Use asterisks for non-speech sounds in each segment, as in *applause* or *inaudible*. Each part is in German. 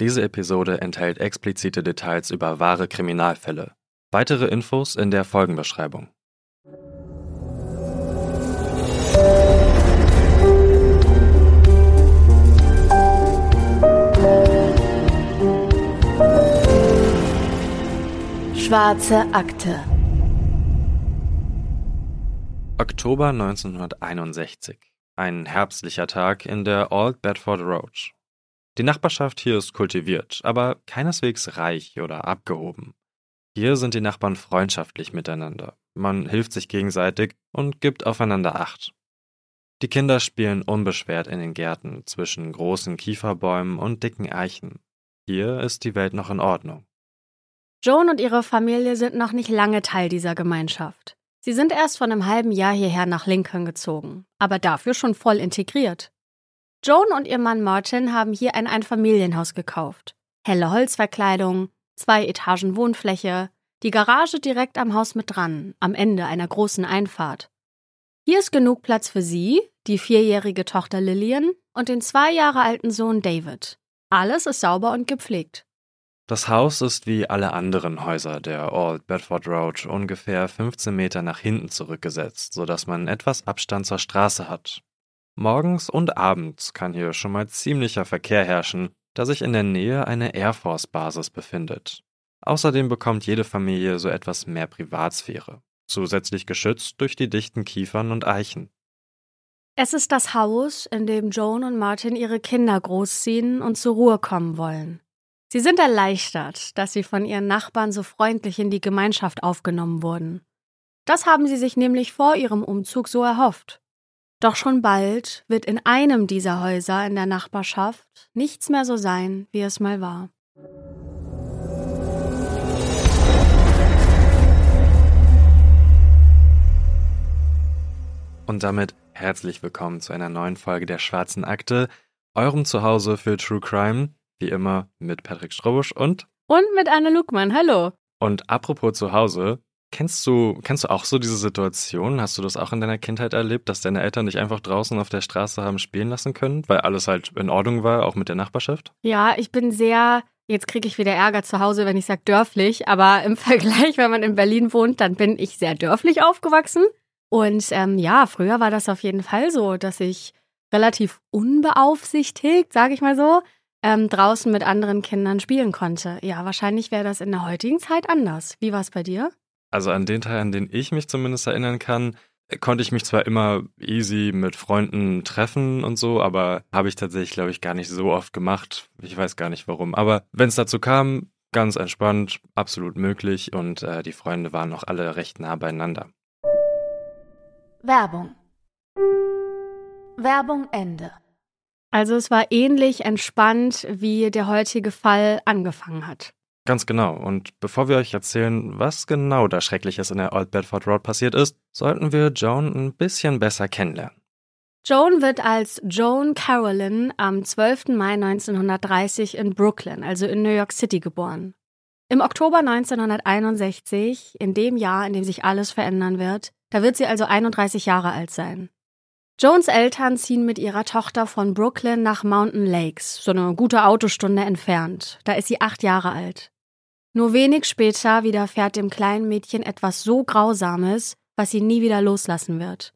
Diese Episode enthält explizite Details über wahre Kriminalfälle. Weitere Infos in der Folgenbeschreibung. Schwarze Akte. Oktober 1961. Ein herbstlicher Tag in der Old Bedford Road. Die Nachbarschaft hier ist kultiviert, aber keineswegs reich oder abgehoben. Hier sind die Nachbarn freundschaftlich miteinander. Man hilft sich gegenseitig und gibt aufeinander Acht. Die Kinder spielen unbeschwert in den Gärten zwischen großen Kieferbäumen und dicken Eichen. Hier ist die Welt noch in Ordnung. Joan und ihre Familie sind noch nicht lange Teil dieser Gemeinschaft. Sie sind erst vor einem halben Jahr hierher nach Lincoln gezogen, aber dafür schon voll integriert. Joan und ihr Mann Martin haben hier ein Einfamilienhaus gekauft. Helle Holzverkleidung, zwei Etagen Wohnfläche, die Garage direkt am Haus mit dran, am Ende einer großen Einfahrt. Hier ist genug Platz für sie, die vierjährige Tochter Lillian und den zwei Jahre alten Sohn David. Alles ist sauber und gepflegt. Das Haus ist wie alle anderen Häuser der Old Bedford Road ungefähr 15 Meter nach hinten zurückgesetzt, sodass man etwas Abstand zur Straße hat. Morgens und abends kann hier schon mal ziemlicher Verkehr herrschen, da sich in der Nähe eine Air Force Basis befindet. Außerdem bekommt jede Familie so etwas mehr Privatsphäre, zusätzlich geschützt durch die dichten Kiefern und Eichen. Es ist das Haus, in dem Joan und Martin ihre Kinder großziehen und zur Ruhe kommen wollen. Sie sind erleichtert, dass sie von ihren Nachbarn so freundlich in die Gemeinschaft aufgenommen wurden. Das haben sie sich nämlich vor ihrem Umzug so erhofft. Doch schon bald wird in einem dieser Häuser in der Nachbarschaft nichts mehr so sein, wie es mal war. Und damit herzlich willkommen zu einer neuen Folge der Schwarzen Akte, eurem Zuhause für True Crime. Wie immer mit Patrick Strobusch und. Und mit Anne Lugmann. Hallo. Und apropos zu Hause, kennst du, kennst du auch so diese Situation? Hast du das auch in deiner Kindheit erlebt, dass deine Eltern dich einfach draußen auf der Straße haben spielen lassen können, weil alles halt in Ordnung war, auch mit der Nachbarschaft? Ja, ich bin sehr. Jetzt kriege ich wieder Ärger zu Hause, wenn ich sage dörflich, aber im *laughs* Vergleich, wenn man in Berlin wohnt, dann bin ich sehr dörflich aufgewachsen. Und ähm, ja, früher war das auf jeden Fall so, dass ich relativ unbeaufsichtigt, sage ich mal so, ähm, draußen mit anderen Kindern spielen konnte. Ja, wahrscheinlich wäre das in der heutigen Zeit anders. Wie war es bei dir? Also an den Teil, an den ich mich zumindest erinnern kann, konnte ich mich zwar immer easy mit Freunden treffen und so, aber habe ich tatsächlich, glaube ich, gar nicht so oft gemacht. Ich weiß gar nicht warum. Aber wenn es dazu kam, ganz entspannt, absolut möglich und äh, die Freunde waren auch alle recht nah beieinander. Werbung. Werbung Ende. Also es war ähnlich entspannt, wie der heutige Fall angefangen hat. Ganz genau. Und bevor wir euch erzählen, was genau da Schreckliches in der Old Bedford Road passiert ist, sollten wir Joan ein bisschen besser kennenlernen. Joan wird als Joan Carolyn am 12. Mai 1930 in Brooklyn, also in New York City, geboren. Im Oktober 1961, in dem Jahr, in dem sich alles verändern wird, da wird sie also 31 Jahre alt sein. Jones Eltern ziehen mit ihrer Tochter von Brooklyn nach Mountain Lakes, so eine gute Autostunde entfernt. Da ist sie acht Jahre alt. Nur wenig später widerfährt dem kleinen Mädchen etwas so Grausames, was sie nie wieder loslassen wird.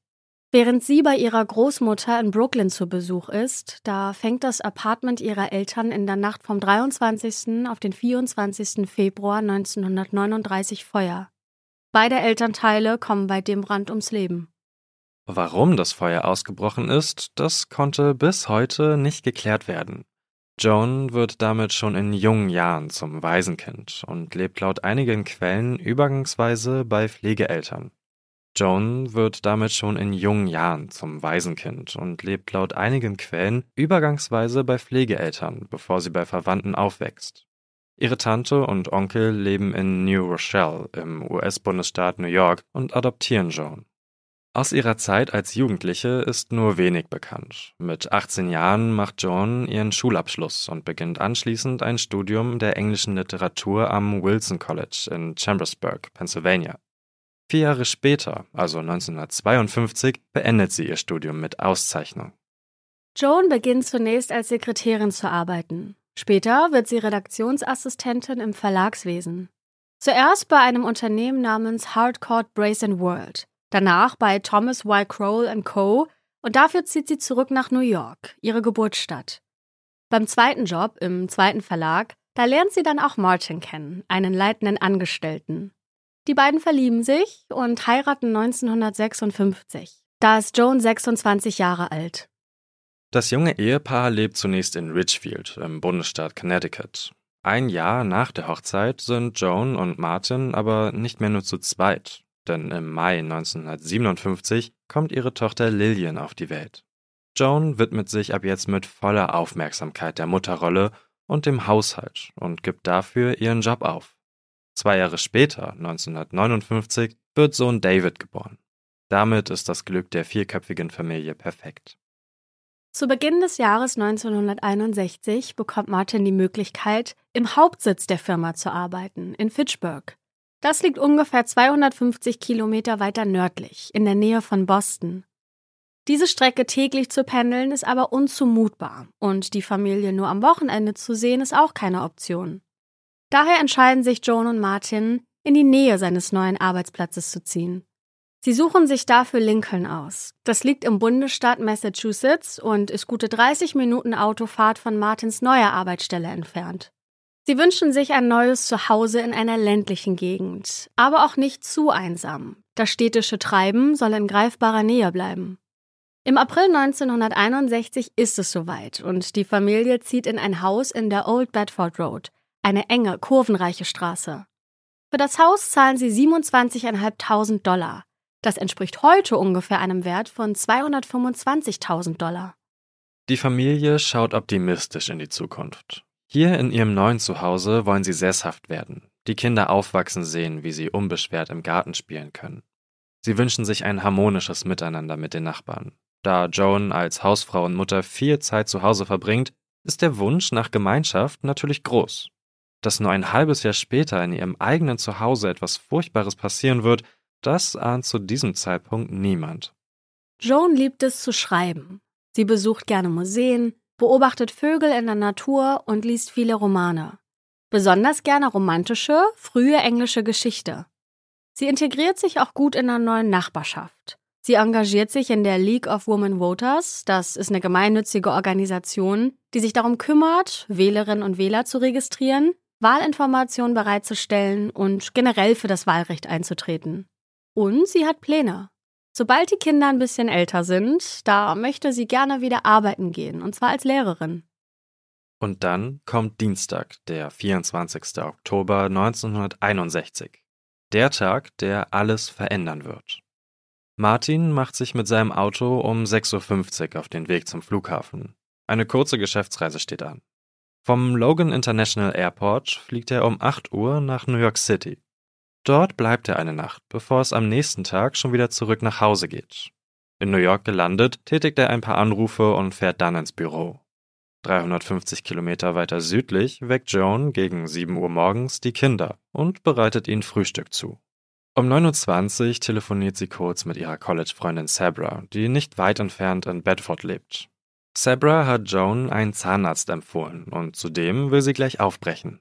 Während sie bei ihrer Großmutter in Brooklyn zu Besuch ist, da fängt das Apartment ihrer Eltern in der Nacht vom 23. auf den 24. Februar 1939 Feuer. Beide Elternteile kommen bei dem Brand ums Leben. Warum das Feuer ausgebrochen ist, das konnte bis heute nicht geklärt werden. Joan wird damit schon in jungen Jahren zum Waisenkind und lebt laut einigen Quellen übergangsweise bei Pflegeeltern. Joan wird damit schon in jungen Jahren zum Waisenkind und lebt laut einigen Quellen übergangsweise bei Pflegeeltern, bevor sie bei Verwandten aufwächst. Ihre Tante und Onkel leben in New Rochelle im US-Bundesstaat New York und adoptieren Joan. Aus ihrer Zeit als Jugendliche ist nur wenig bekannt. Mit 18 Jahren macht Joan ihren Schulabschluss und beginnt anschließend ein Studium der englischen Literatur am Wilson College in Chambersburg, Pennsylvania. Vier Jahre später, also 1952, beendet sie ihr Studium mit Auszeichnung. Joan beginnt zunächst als Sekretärin zu arbeiten. Später wird sie Redaktionsassistentin im Verlagswesen. Zuerst bei einem Unternehmen namens Hardcourt Brace World, danach bei Thomas Y. Crowell Co. und dafür zieht sie zurück nach New York, ihre Geburtsstadt. Beim zweiten Job im zweiten Verlag, da lernt sie dann auch Martin kennen, einen leitenden Angestellten. Die beiden verlieben sich und heiraten 1956. Da ist Joan 26 Jahre alt. Das junge Ehepaar lebt zunächst in Richfield im Bundesstaat Connecticut. Ein Jahr nach der Hochzeit sind Joan und Martin aber nicht mehr nur zu zweit, denn im Mai 1957 kommt ihre Tochter Lillian auf die Welt. Joan widmet sich ab jetzt mit voller Aufmerksamkeit der Mutterrolle und dem Haushalt und gibt dafür ihren Job auf. Zwei Jahre später, 1959, wird Sohn David geboren. Damit ist das Glück der vierköpfigen Familie perfekt. Zu Beginn des Jahres 1961 bekommt Martin die Möglichkeit, im Hauptsitz der Firma zu arbeiten, in Fitchburg. Das liegt ungefähr 250 Kilometer weiter nördlich, in der Nähe von Boston. Diese Strecke täglich zu pendeln ist aber unzumutbar und die Familie nur am Wochenende zu sehen ist auch keine Option. Daher entscheiden sich Joan und Martin, in die Nähe seines neuen Arbeitsplatzes zu ziehen. Sie suchen sich dafür Lincoln aus. Das liegt im Bundesstaat Massachusetts und ist gute 30 Minuten Autofahrt von Martins neuer Arbeitsstelle entfernt. Sie wünschen sich ein neues Zuhause in einer ländlichen Gegend, aber auch nicht zu einsam. Das städtische Treiben soll in greifbarer Nähe bleiben. Im April 1961 ist es soweit und die Familie zieht in ein Haus in der Old Bedford Road, eine enge, kurvenreiche Straße. Für das Haus zahlen sie 27.500 Dollar. Das entspricht heute ungefähr einem Wert von 225.000 Dollar. Die Familie schaut optimistisch in die Zukunft. Hier in ihrem neuen Zuhause wollen sie sesshaft werden, die Kinder aufwachsen sehen, wie sie unbeschwert im Garten spielen können. Sie wünschen sich ein harmonisches Miteinander mit den Nachbarn. Da Joan als Hausfrau und Mutter viel Zeit zu Hause verbringt, ist der Wunsch nach Gemeinschaft natürlich groß. Dass nur ein halbes Jahr später in ihrem eigenen Zuhause etwas Furchtbares passieren wird, das ahnt zu diesem Zeitpunkt niemand. Joan liebt es zu schreiben. Sie besucht gerne Museen, beobachtet Vögel in der Natur und liest viele Romane. Besonders gerne romantische, frühe englische Geschichte. Sie integriert sich auch gut in der neuen Nachbarschaft. Sie engagiert sich in der League of Women Voters. Das ist eine gemeinnützige Organisation, die sich darum kümmert, Wählerinnen und Wähler zu registrieren, Wahlinformationen bereitzustellen und generell für das Wahlrecht einzutreten. Und sie hat Pläne. Sobald die Kinder ein bisschen älter sind, da möchte sie gerne wieder arbeiten gehen, und zwar als Lehrerin. Und dann kommt Dienstag, der 24. Oktober 1961. Der Tag, der alles verändern wird. Martin macht sich mit seinem Auto um 6.50 Uhr auf den Weg zum Flughafen. Eine kurze Geschäftsreise steht an. Vom Logan International Airport fliegt er um 8 Uhr nach New York City. Dort bleibt er eine Nacht, bevor es am nächsten Tag schon wieder zurück nach Hause geht. In New York gelandet, tätigt er ein paar Anrufe und fährt dann ins Büro. 350 Kilometer weiter südlich weckt Joan gegen 7 Uhr morgens die Kinder und bereitet ihnen Frühstück zu. Um 9.20 Uhr telefoniert sie kurz mit ihrer College-Freundin Sabra, die nicht weit entfernt in Bedford lebt. Sabra hat Joan einen Zahnarzt empfohlen und zudem will sie gleich aufbrechen.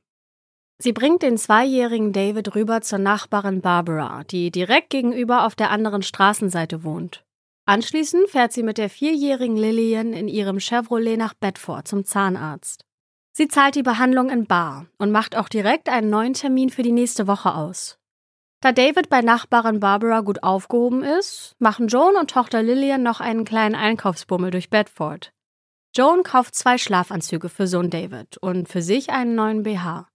Sie bringt den zweijährigen David rüber zur Nachbarin Barbara, die direkt gegenüber auf der anderen Straßenseite wohnt. Anschließend fährt sie mit der vierjährigen Lillian in ihrem Chevrolet nach Bedford zum Zahnarzt. Sie zahlt die Behandlung in Bar und macht auch direkt einen neuen Termin für die nächste Woche aus. Da David bei Nachbarin Barbara gut aufgehoben ist, machen Joan und Tochter Lillian noch einen kleinen Einkaufsbummel durch Bedford. Joan kauft zwei Schlafanzüge für Sohn David und für sich einen neuen BH.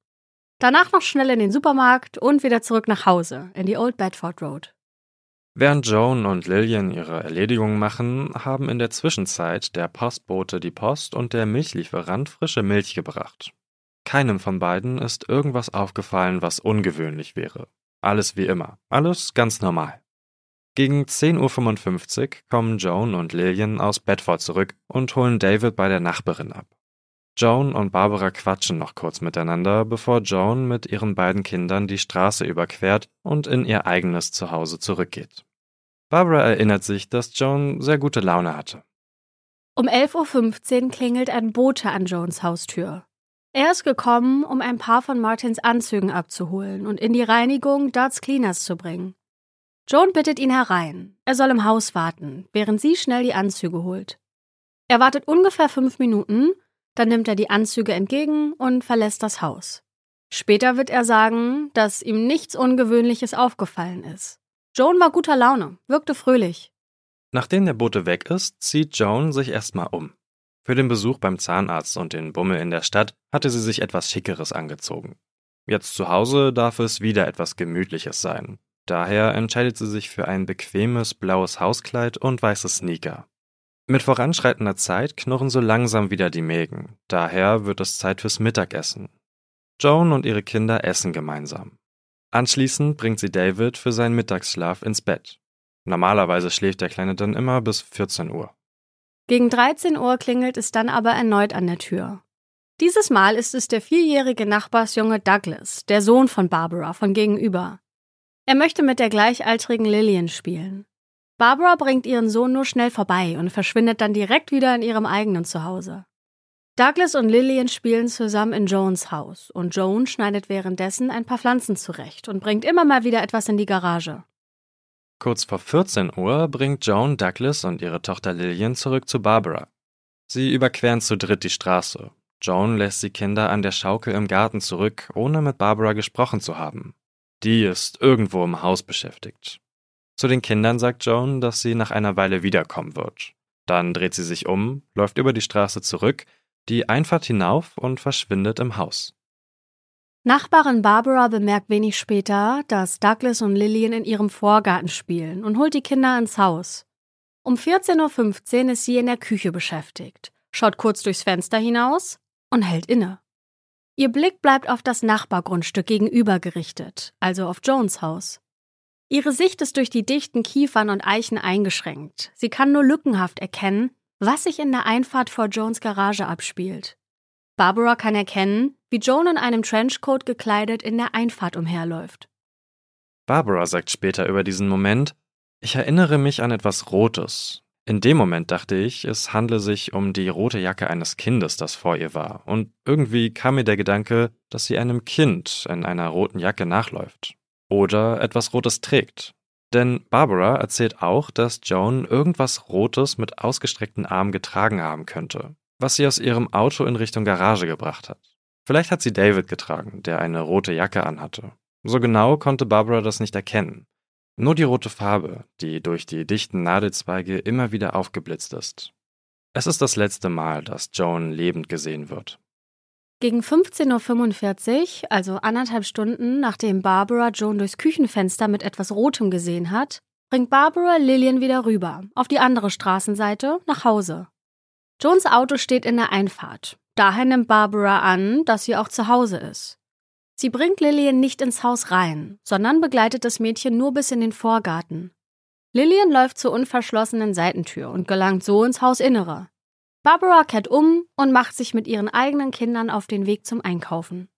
Danach noch schnell in den Supermarkt und wieder zurück nach Hause, in die Old Bedford Road. Während Joan und Lillian ihre Erledigungen machen, haben in der Zwischenzeit der Postbote die Post und der Milchlieferant frische Milch gebracht. Keinem von beiden ist irgendwas aufgefallen, was ungewöhnlich wäre. Alles wie immer, alles ganz normal. Gegen 10.55 Uhr kommen Joan und Lillian aus Bedford zurück und holen David bei der Nachbarin ab. Joan und Barbara quatschen noch kurz miteinander, bevor Joan mit ihren beiden Kindern die Straße überquert und in ihr eigenes Zuhause zurückgeht. Barbara erinnert sich, dass Joan sehr gute Laune hatte. Um 11.15 Uhr klingelt ein Bote an Joans Haustür. Er ist gekommen, um ein paar von Martins Anzügen abzuholen und in die Reinigung Darts Cleaners zu bringen. Joan bittet ihn herein. Er soll im Haus warten, während sie schnell die Anzüge holt. Er wartet ungefähr fünf Minuten, dann nimmt er die Anzüge entgegen und verlässt das Haus. Später wird er sagen, dass ihm nichts Ungewöhnliches aufgefallen ist. Joan war guter Laune, wirkte fröhlich. Nachdem der Bote weg ist, zieht Joan sich erstmal um. Für den Besuch beim Zahnarzt und den Bummel in der Stadt hatte sie sich etwas Schickeres angezogen. Jetzt zu Hause darf es wieder etwas Gemütliches sein. Daher entscheidet sie sich für ein bequemes blaues Hauskleid und weiße Sneaker. Mit voranschreitender Zeit knurren so langsam wieder die Mägen. Daher wird es Zeit fürs Mittagessen. Joan und ihre Kinder essen gemeinsam. Anschließend bringt sie David für seinen Mittagsschlaf ins Bett. Normalerweise schläft der Kleine dann immer bis 14 Uhr. Gegen 13 Uhr klingelt es dann aber erneut an der Tür. Dieses Mal ist es der vierjährige Nachbarsjunge Douglas, der Sohn von Barbara von gegenüber. Er möchte mit der gleichaltrigen Lillian spielen. Barbara bringt ihren Sohn nur schnell vorbei und verschwindet dann direkt wieder in ihrem eigenen Zuhause. Douglas und Lillian spielen zusammen in Joans Haus und Joan schneidet währenddessen ein paar Pflanzen zurecht und bringt immer mal wieder etwas in die Garage. Kurz vor 14 Uhr bringt Joan Douglas und ihre Tochter Lillian zurück zu Barbara. Sie überqueren zu dritt die Straße. Joan lässt die Kinder an der Schaukel im Garten zurück, ohne mit Barbara gesprochen zu haben. Die ist irgendwo im Haus beschäftigt. Zu den Kindern sagt Joan, dass sie nach einer Weile wiederkommen wird. Dann dreht sie sich um, läuft über die Straße zurück, die Einfahrt hinauf und verschwindet im Haus. Nachbarin Barbara bemerkt wenig später, dass Douglas und Lillian in ihrem Vorgarten spielen und holt die Kinder ins Haus. Um 14.15 Uhr ist sie in der Küche beschäftigt, schaut kurz durchs Fenster hinaus und hält inne. Ihr Blick bleibt auf das Nachbargrundstück gegenüber gerichtet, also auf Jones Haus. Ihre Sicht ist durch die dichten Kiefern und Eichen eingeschränkt. Sie kann nur lückenhaft erkennen, was sich in der Einfahrt vor Jones Garage abspielt. Barbara kann erkennen, wie Joan in einem Trenchcoat gekleidet in der Einfahrt umherläuft. Barbara sagt später über diesen Moment, ich erinnere mich an etwas Rotes, in dem Moment dachte ich, es handle sich um die rote Jacke eines Kindes, das vor ihr war, und irgendwie kam mir der Gedanke, dass sie einem Kind in einer roten Jacke nachläuft. Oder etwas Rotes trägt. Denn Barbara erzählt auch, dass Joan irgendwas Rotes mit ausgestreckten Armen getragen haben könnte, was sie aus ihrem Auto in Richtung Garage gebracht hat. Vielleicht hat sie David getragen, der eine rote Jacke anhatte. So genau konnte Barbara das nicht erkennen. Nur die rote Farbe, die durch die dichten Nadelzweige immer wieder aufgeblitzt ist. Es ist das letzte Mal, dass Joan lebend gesehen wird. Gegen 15.45 Uhr, also anderthalb Stunden nachdem Barbara Joan durchs Küchenfenster mit etwas Rotem gesehen hat, bringt Barbara Lillian wieder rüber, auf die andere Straßenseite, nach Hause. Joans Auto steht in der Einfahrt. Daher nimmt Barbara an, dass sie auch zu Hause ist. Sie bringt Lillian nicht ins Haus rein, sondern begleitet das Mädchen nur bis in den Vorgarten. Lillian läuft zur unverschlossenen Seitentür und gelangt so ins Hausinnere. Barbara kehrt um und macht sich mit ihren eigenen Kindern auf den Weg zum Einkaufen.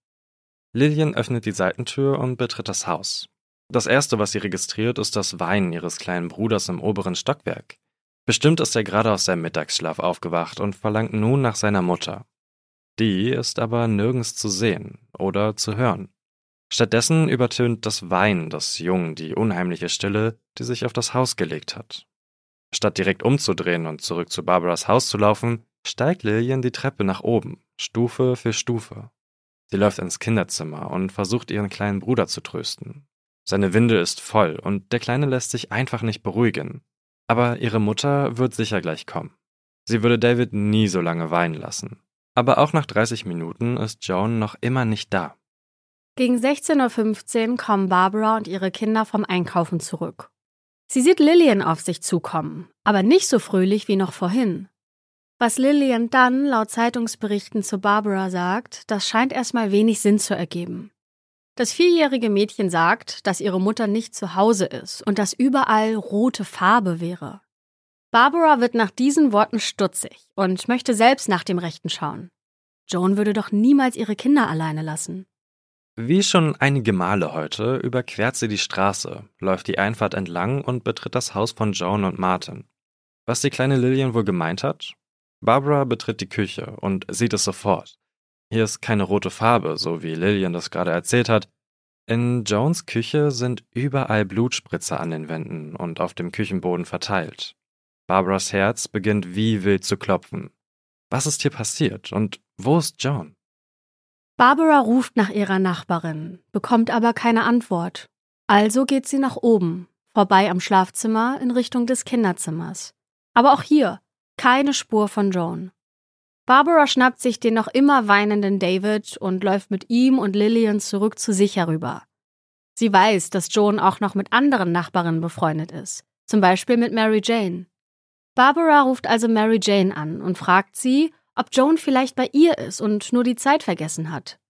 Lillian öffnet die Seitentür und betritt das Haus. Das erste, was sie registriert, ist das Weinen ihres kleinen Bruders im oberen Stockwerk. Bestimmt ist er gerade aus seinem Mittagsschlaf aufgewacht und verlangt nun nach seiner Mutter. Die ist aber nirgends zu sehen oder zu hören. Stattdessen übertönt das Weinen des Jungen die unheimliche Stille, die sich auf das Haus gelegt hat. Statt direkt umzudrehen und zurück zu Barbaras Haus zu laufen, steigt Lillian die Treppe nach oben, Stufe für Stufe. Sie läuft ins Kinderzimmer und versucht ihren kleinen Bruder zu trösten. Seine Winde ist voll und der Kleine lässt sich einfach nicht beruhigen. Aber ihre Mutter wird sicher gleich kommen. Sie würde David nie so lange weinen lassen. Aber auch nach 30 Minuten ist Joan noch immer nicht da. Gegen 16.15 Uhr kommen Barbara und ihre Kinder vom Einkaufen zurück. Sie sieht Lillian auf sich zukommen, aber nicht so fröhlich wie noch vorhin. Was Lillian dann laut Zeitungsberichten zu Barbara sagt, das scheint erstmal wenig Sinn zu ergeben. Das vierjährige Mädchen sagt, dass ihre Mutter nicht zu Hause ist und dass überall rote Farbe wäre. Barbara wird nach diesen Worten stutzig und möchte selbst nach dem Rechten schauen. Joan würde doch niemals ihre Kinder alleine lassen. Wie schon einige Male heute überquert sie die Straße, läuft die Einfahrt entlang und betritt das Haus von Joan und Martin. Was die kleine Lillian wohl gemeint hat? Barbara betritt die Küche und sieht es sofort. Hier ist keine rote Farbe, so wie Lillian das gerade erzählt hat. In Jones Küche sind überall Blutspritzer an den Wänden und auf dem Küchenboden verteilt. Barbaras Herz beginnt wie wild zu klopfen. Was ist hier passiert und wo ist Joan? Barbara ruft nach ihrer Nachbarin, bekommt aber keine Antwort. Also geht sie nach oben, vorbei am Schlafzimmer in Richtung des Kinderzimmers. Aber auch hier keine Spur von Joan. Barbara schnappt sich den noch immer weinenden David und läuft mit ihm und Lillian zurück zu sich herüber. Sie weiß, dass Joan auch noch mit anderen Nachbarinnen befreundet ist, zum Beispiel mit Mary Jane. Barbara ruft also Mary Jane an und fragt sie, ob Joan vielleicht bei ihr ist und nur die Zeit vergessen hat.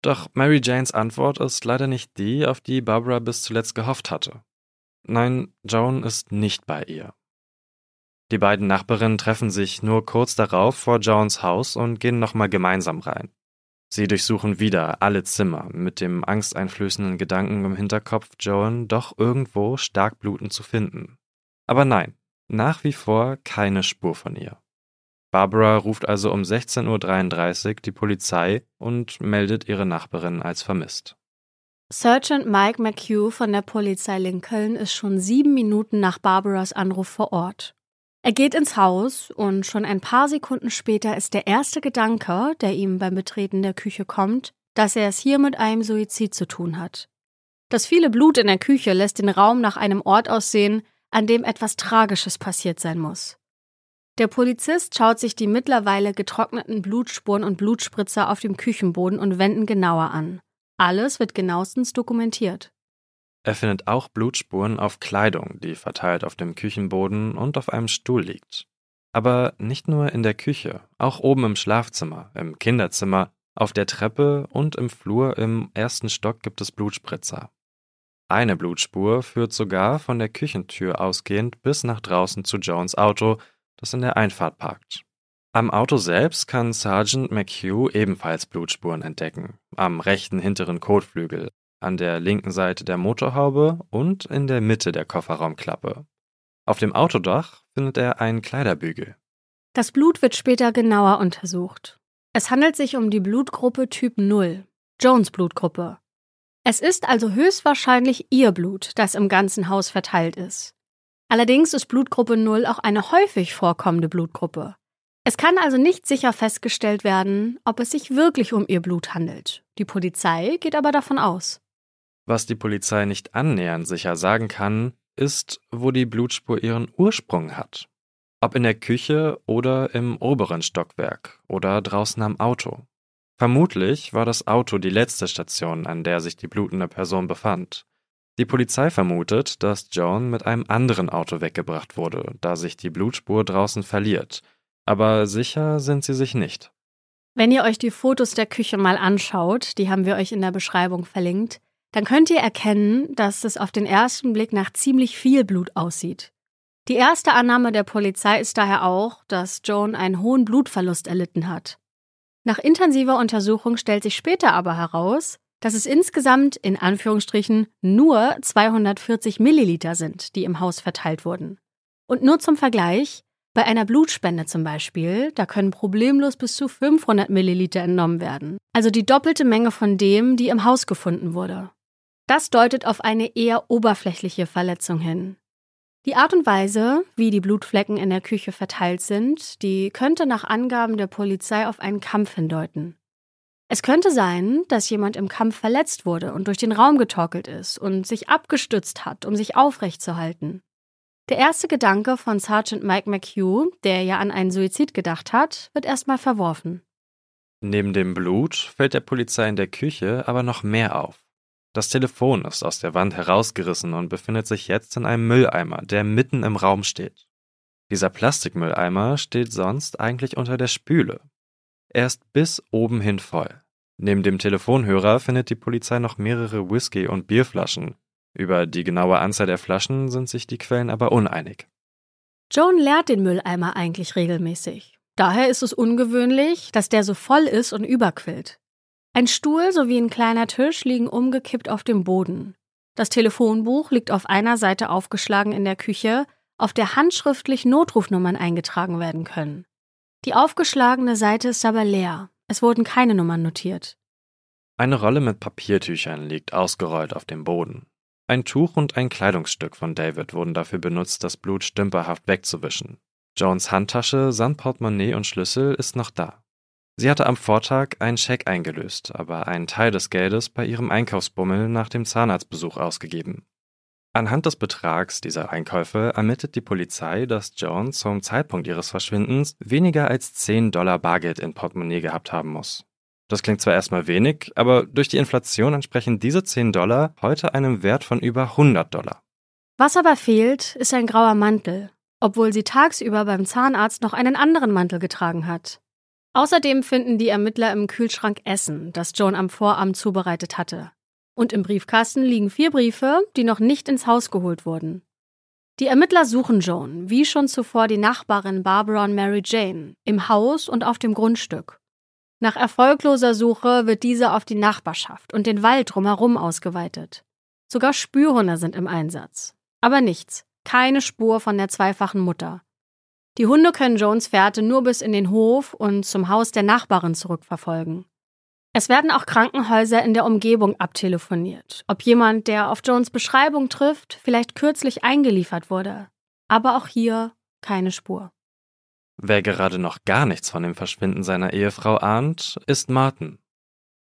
Doch Mary Janes Antwort ist leider nicht die, auf die Barbara bis zuletzt gehofft hatte. Nein, Joan ist nicht bei ihr. Die beiden Nachbarinnen treffen sich nur kurz darauf vor Joans Haus und gehen nochmal gemeinsam rein. Sie durchsuchen wieder alle Zimmer, mit dem angsteinflößenden Gedanken im Hinterkopf, Joan doch irgendwo stark blutend zu finden. Aber nein, nach wie vor keine Spur von ihr. Barbara ruft also um 16.33 Uhr die Polizei und meldet ihre Nachbarin als vermisst. Sergeant Mike McHugh von der Polizei Lincoln ist schon sieben Minuten nach Barbaras Anruf vor Ort. Er geht ins Haus und schon ein paar Sekunden später ist der erste Gedanke, der ihm beim Betreten der Küche kommt, dass er es hier mit einem Suizid zu tun hat. Das viele Blut in der Küche lässt den Raum nach einem Ort aussehen, an dem etwas Tragisches passiert sein muss. Der Polizist schaut sich die mittlerweile getrockneten Blutspuren und Blutspritzer auf dem Küchenboden und Wänden genauer an. Alles wird genauestens dokumentiert. Er findet auch Blutspuren auf Kleidung, die verteilt auf dem Küchenboden und auf einem Stuhl liegt. Aber nicht nur in der Küche, auch oben im Schlafzimmer, im Kinderzimmer, auf der Treppe und im Flur im ersten Stock gibt es Blutspritzer. Eine Blutspur führt sogar von der Küchentür ausgehend bis nach draußen zu Jones Auto, das in der Einfahrt parkt. Am Auto selbst kann Sergeant McHugh ebenfalls Blutspuren entdecken, am rechten hinteren Kotflügel, an der linken Seite der Motorhaube und in der Mitte der Kofferraumklappe. Auf dem Autodach findet er einen Kleiderbügel. Das Blut wird später genauer untersucht. Es handelt sich um die Blutgruppe Typ 0, Jones Blutgruppe. Es ist also höchstwahrscheinlich ihr Blut, das im ganzen Haus verteilt ist. Allerdings ist Blutgruppe 0 auch eine häufig vorkommende Blutgruppe. Es kann also nicht sicher festgestellt werden, ob es sich wirklich um ihr Blut handelt. Die Polizei geht aber davon aus. Was die Polizei nicht annähernd sicher sagen kann, ist, wo die Blutspur ihren Ursprung hat. Ob in der Küche oder im oberen Stockwerk oder draußen am Auto. Vermutlich war das Auto die letzte Station, an der sich die blutende Person befand. Die Polizei vermutet, dass Joan mit einem anderen Auto weggebracht wurde, da sich die Blutspur draußen verliert. Aber sicher sind sie sich nicht. Wenn ihr euch die Fotos der Küche mal anschaut, die haben wir euch in der Beschreibung verlinkt, dann könnt ihr erkennen, dass es auf den ersten Blick nach ziemlich viel Blut aussieht. Die erste Annahme der Polizei ist daher auch, dass Joan einen hohen Blutverlust erlitten hat. Nach intensiver Untersuchung stellt sich später aber heraus, dass es insgesamt in Anführungsstrichen nur 240 Milliliter sind, die im Haus verteilt wurden. Und nur zum Vergleich, bei einer Blutspende zum Beispiel, da können problemlos bis zu 500 Milliliter entnommen werden, also die doppelte Menge von dem, die im Haus gefunden wurde. Das deutet auf eine eher oberflächliche Verletzung hin. Die Art und Weise, wie die Blutflecken in der Küche verteilt sind, die könnte nach Angaben der Polizei auf einen Kampf hindeuten. Es könnte sein, dass jemand im Kampf verletzt wurde und durch den Raum getorkelt ist und sich abgestützt hat, um sich aufrechtzuerhalten. Der erste Gedanke von Sergeant Mike McHugh, der ja an einen Suizid gedacht hat, wird erstmal verworfen. Neben dem Blut fällt der Polizei in der Küche aber noch mehr auf. Das Telefon ist aus der Wand herausgerissen und befindet sich jetzt in einem Mülleimer, der mitten im Raum steht. Dieser Plastikmülleimer steht sonst eigentlich unter der Spüle. Er ist bis oben hin voll. Neben dem Telefonhörer findet die Polizei noch mehrere Whisky- und Bierflaschen. Über die genaue Anzahl der Flaschen sind sich die Quellen aber uneinig. Joan leert den Mülleimer eigentlich regelmäßig. Daher ist es ungewöhnlich, dass der so voll ist und überquillt. Ein Stuhl sowie ein kleiner Tisch liegen umgekippt auf dem Boden. Das Telefonbuch liegt auf einer Seite aufgeschlagen in der Küche, auf der handschriftlich Notrufnummern eingetragen werden können. Die aufgeschlagene Seite ist aber leer. Es wurden keine Nummern notiert. Eine Rolle mit Papiertüchern liegt ausgerollt auf dem Boden. Ein Tuch und ein Kleidungsstück von David wurden dafür benutzt, das Blut stümperhaft wegzuwischen. Jones Handtasche samt Portemonnaie und Schlüssel ist noch da. Sie hatte am Vortag einen Scheck eingelöst, aber einen Teil des Geldes bei ihrem Einkaufsbummel nach dem Zahnarztbesuch ausgegeben. Anhand des Betrags dieser Einkäufe ermittelt die Polizei, dass Jones zum Zeitpunkt ihres Verschwindens weniger als 10 Dollar Bargeld in Portemonnaie gehabt haben muss. Das klingt zwar erstmal wenig, aber durch die Inflation entsprechen diese 10 Dollar heute einem Wert von über 100 Dollar. Was aber fehlt, ist ein grauer Mantel, obwohl sie tagsüber beim Zahnarzt noch einen anderen Mantel getragen hat. Außerdem finden die Ermittler im Kühlschrank Essen, das Joan am Vorabend zubereitet hatte. Und im Briefkasten liegen vier Briefe, die noch nicht ins Haus geholt wurden. Die Ermittler suchen Joan, wie schon zuvor die Nachbarin Barbara und Mary Jane, im Haus und auf dem Grundstück. Nach erfolgloser Suche wird diese auf die Nachbarschaft und den Wald drumherum ausgeweitet. Sogar Spürhunde sind im Einsatz. Aber nichts, keine Spur von der zweifachen Mutter. Die Hunde können Jones Fährte nur bis in den Hof und zum Haus der Nachbarin zurückverfolgen. Es werden auch Krankenhäuser in der Umgebung abtelefoniert, ob jemand, der auf Jones Beschreibung trifft, vielleicht kürzlich eingeliefert wurde. Aber auch hier keine Spur. Wer gerade noch gar nichts von dem Verschwinden seiner Ehefrau ahnt, ist Martin.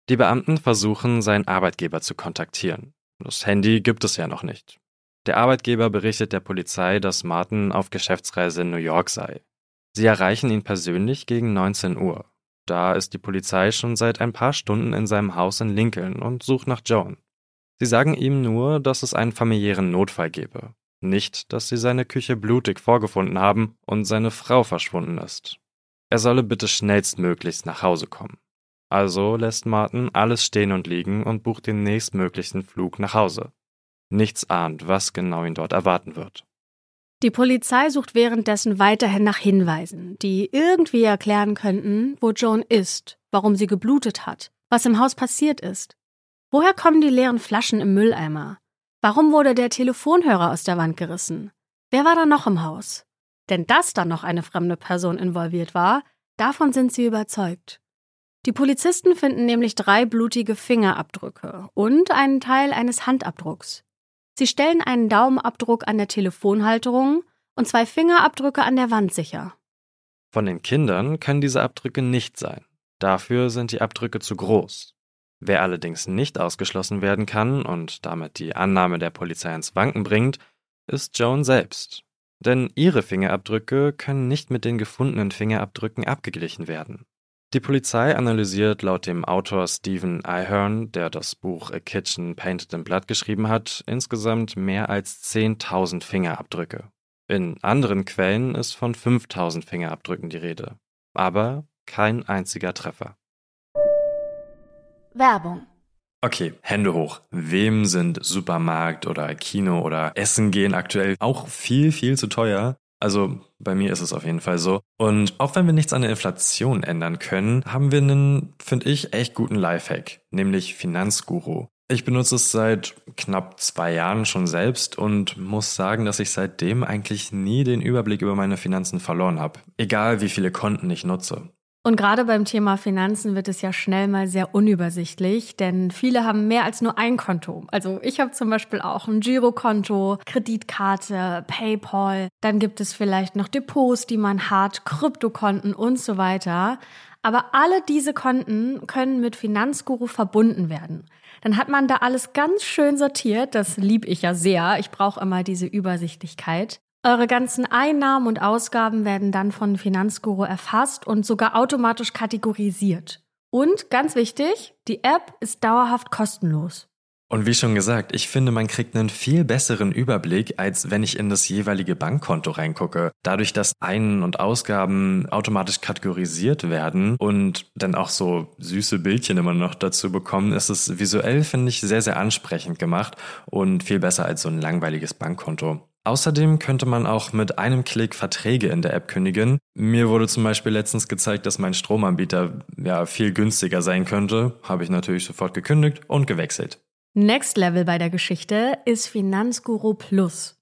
Die Beamten versuchen, seinen Arbeitgeber zu kontaktieren. Das Handy gibt es ja noch nicht. Der Arbeitgeber berichtet der Polizei, dass Martin auf Geschäftsreise in New York sei. Sie erreichen ihn persönlich gegen 19 Uhr. Da ist die Polizei schon seit ein paar Stunden in seinem Haus in Lincoln und sucht nach Joan. Sie sagen ihm nur, dass es einen familiären Notfall gebe, nicht, dass sie seine Küche blutig vorgefunden haben und seine Frau verschwunden ist. Er solle bitte schnellstmöglichst nach Hause kommen. Also lässt Martin alles stehen und liegen und bucht den nächstmöglichen Flug nach Hause nichts ahnt, was genau ihn dort erwarten wird. Die Polizei sucht währenddessen weiterhin nach Hinweisen, die irgendwie erklären könnten, wo Joan ist, warum sie geblutet hat, was im Haus passiert ist. Woher kommen die leeren Flaschen im Mülleimer? Warum wurde der Telefonhörer aus der Wand gerissen? Wer war da noch im Haus? Denn dass da noch eine fremde Person involviert war, davon sind sie überzeugt. Die Polizisten finden nämlich drei blutige Fingerabdrücke und einen Teil eines Handabdrucks. Sie stellen einen Daumenabdruck an der Telefonhalterung und zwei Fingerabdrücke an der Wand sicher. Von den Kindern können diese Abdrücke nicht sein. Dafür sind die Abdrücke zu groß. Wer allerdings nicht ausgeschlossen werden kann und damit die Annahme der Polizei ins Wanken bringt, ist Joan selbst. Denn ihre Fingerabdrücke können nicht mit den gefundenen Fingerabdrücken abgeglichen werden. Die Polizei analysiert laut dem Autor Stephen Ahern, der das Buch A Kitchen Painted in Blood geschrieben hat, insgesamt mehr als 10.000 Fingerabdrücke. In anderen Quellen ist von 5.000 Fingerabdrücken die Rede. Aber kein einziger Treffer. Werbung. Okay, Hände hoch. Wem sind Supermarkt oder Kino oder Essen gehen aktuell auch viel, viel zu teuer? Also bei mir ist es auf jeden Fall so. Und auch wenn wir nichts an der Inflation ändern können, haben wir einen, finde ich, echt guten Lifehack, nämlich Finanzguru. Ich benutze es seit knapp zwei Jahren schon selbst und muss sagen, dass ich seitdem eigentlich nie den Überblick über meine Finanzen verloren habe. Egal wie viele Konten ich nutze. Und gerade beim Thema Finanzen wird es ja schnell mal sehr unübersichtlich, denn viele haben mehr als nur ein Konto. Also ich habe zum Beispiel auch ein Girokonto, Kreditkarte, PayPal, dann gibt es vielleicht noch Depots, die man hat, Kryptokonten und so weiter. Aber alle diese Konten können mit Finanzguru verbunden werden. Dann hat man da alles ganz schön sortiert. Das lieb ich ja sehr. Ich brauche immer diese Übersichtlichkeit. Eure ganzen Einnahmen und Ausgaben werden dann von Finanzguru erfasst und sogar automatisch kategorisiert. Und ganz wichtig, die App ist dauerhaft kostenlos. Und wie schon gesagt, ich finde, man kriegt einen viel besseren Überblick, als wenn ich in das jeweilige Bankkonto reingucke. Dadurch, dass Ein- und Ausgaben automatisch kategorisiert werden und dann auch so süße Bildchen immer noch dazu bekommen, ist es visuell, finde ich, sehr, sehr ansprechend gemacht und viel besser als so ein langweiliges Bankkonto. Außerdem könnte man auch mit einem Klick Verträge in der App kündigen. Mir wurde zum Beispiel letztens gezeigt, dass mein Stromanbieter ja viel günstiger sein könnte. Habe ich natürlich sofort gekündigt und gewechselt. Next Level bei der Geschichte ist Finanzguru Plus.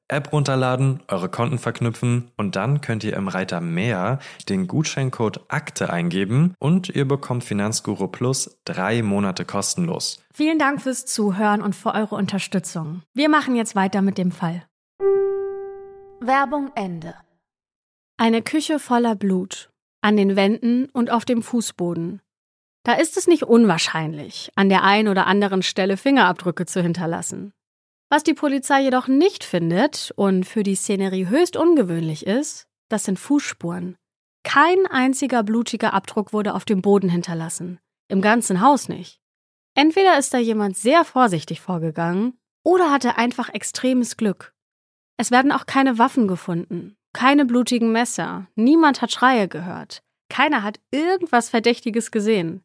App runterladen, eure Konten verknüpfen und dann könnt ihr im Reiter Mehr den Gutscheincode Akte eingeben und ihr bekommt Finanzguru Plus drei Monate kostenlos. Vielen Dank fürs Zuhören und für eure Unterstützung. Wir machen jetzt weiter mit dem Fall. Werbung Ende. Eine Küche voller Blut. An den Wänden und auf dem Fußboden. Da ist es nicht unwahrscheinlich, an der einen oder anderen Stelle Fingerabdrücke zu hinterlassen. Was die Polizei jedoch nicht findet und für die Szenerie höchst ungewöhnlich ist, das sind Fußspuren. Kein einziger blutiger Abdruck wurde auf dem Boden hinterlassen. Im ganzen Haus nicht. Entweder ist da jemand sehr vorsichtig vorgegangen oder hatte einfach extremes Glück. Es werden auch keine Waffen gefunden, keine blutigen Messer, niemand hat Schreie gehört, keiner hat irgendwas Verdächtiges gesehen.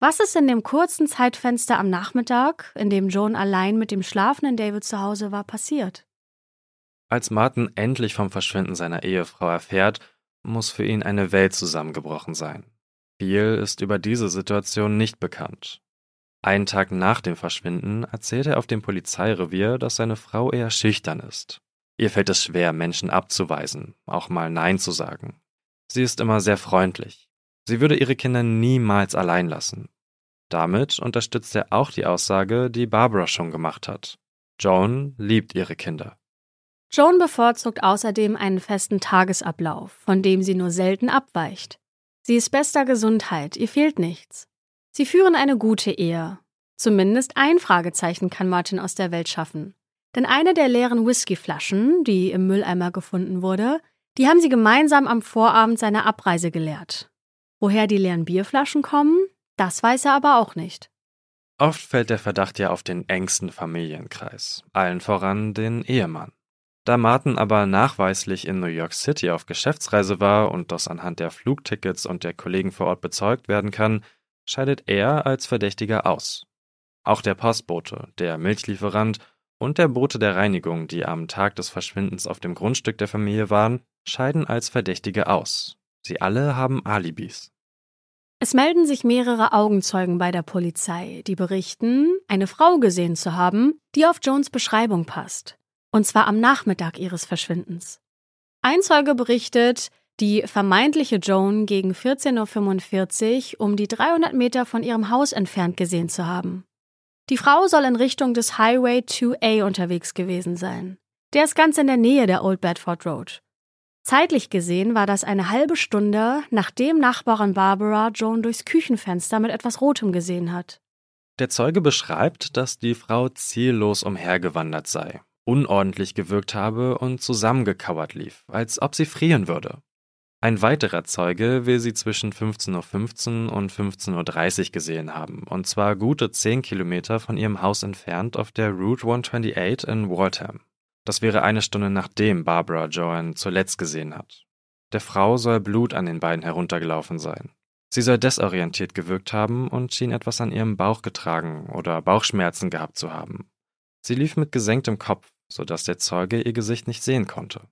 Was ist in dem kurzen Zeitfenster am Nachmittag, in dem Joan allein mit dem schlafenden David zu Hause war, passiert? Als Martin endlich vom Verschwinden seiner Ehefrau erfährt, muss für ihn eine Welt zusammengebrochen sein. Viel ist über diese Situation nicht bekannt. Einen Tag nach dem Verschwinden erzählt er auf dem Polizeirevier, dass seine Frau eher schüchtern ist. Ihr fällt es schwer, Menschen abzuweisen, auch mal Nein zu sagen. Sie ist immer sehr freundlich. Sie würde ihre Kinder niemals allein lassen. Damit unterstützt er auch die Aussage, die Barbara schon gemacht hat. Joan liebt ihre Kinder. Joan bevorzugt außerdem einen festen Tagesablauf, von dem sie nur selten abweicht. Sie ist bester Gesundheit, ihr fehlt nichts. Sie führen eine gute Ehe. Zumindest ein Fragezeichen kann Martin aus der Welt schaffen. Denn eine der leeren Whiskyflaschen, die im Mülleimer gefunden wurde, die haben sie gemeinsam am Vorabend seiner Abreise geleert. Woher die leeren Bierflaschen kommen, das weiß er aber auch nicht. Oft fällt der Verdacht ja auf den engsten Familienkreis, allen voran den Ehemann. Da Martin aber nachweislich in New York City auf Geschäftsreise war und das anhand der Flugtickets und der Kollegen vor Ort bezeugt werden kann, scheidet er als Verdächtiger aus. Auch der Postbote, der Milchlieferant und der Bote der Reinigung, die am Tag des Verschwindens auf dem Grundstück der Familie waren, scheiden als Verdächtige aus. Sie alle haben Alibis. Es melden sich mehrere Augenzeugen bei der Polizei, die berichten, eine Frau gesehen zu haben, die auf Jones Beschreibung passt. Und zwar am Nachmittag ihres Verschwindens. Ein Zeuge berichtet, die vermeintliche Joan gegen 14.45 Uhr um die 300 Meter von ihrem Haus entfernt gesehen zu haben. Die Frau soll in Richtung des Highway 2A unterwegs gewesen sein. Der ist ganz in der Nähe der Old Bedford Road. Zeitlich gesehen war das eine halbe Stunde, nachdem Nachbarin Barbara Joan durchs Küchenfenster mit etwas Rotem gesehen hat. Der Zeuge beschreibt, dass die Frau ziellos umhergewandert sei, unordentlich gewirkt habe und zusammengekauert lief, als ob sie frieren würde. Ein weiterer Zeuge will sie zwischen 15.15 Uhr und 15.30 Uhr gesehen haben, und zwar gute 10 Kilometer von ihrem Haus entfernt auf der Route 128 in Waltham. Das wäre eine Stunde nachdem Barbara Joan zuletzt gesehen hat. Der Frau soll Blut an den Beinen heruntergelaufen sein. Sie soll desorientiert gewirkt haben und schien etwas an ihrem Bauch getragen oder Bauchschmerzen gehabt zu haben. Sie lief mit gesenktem Kopf, sodass der Zeuge ihr Gesicht nicht sehen konnte.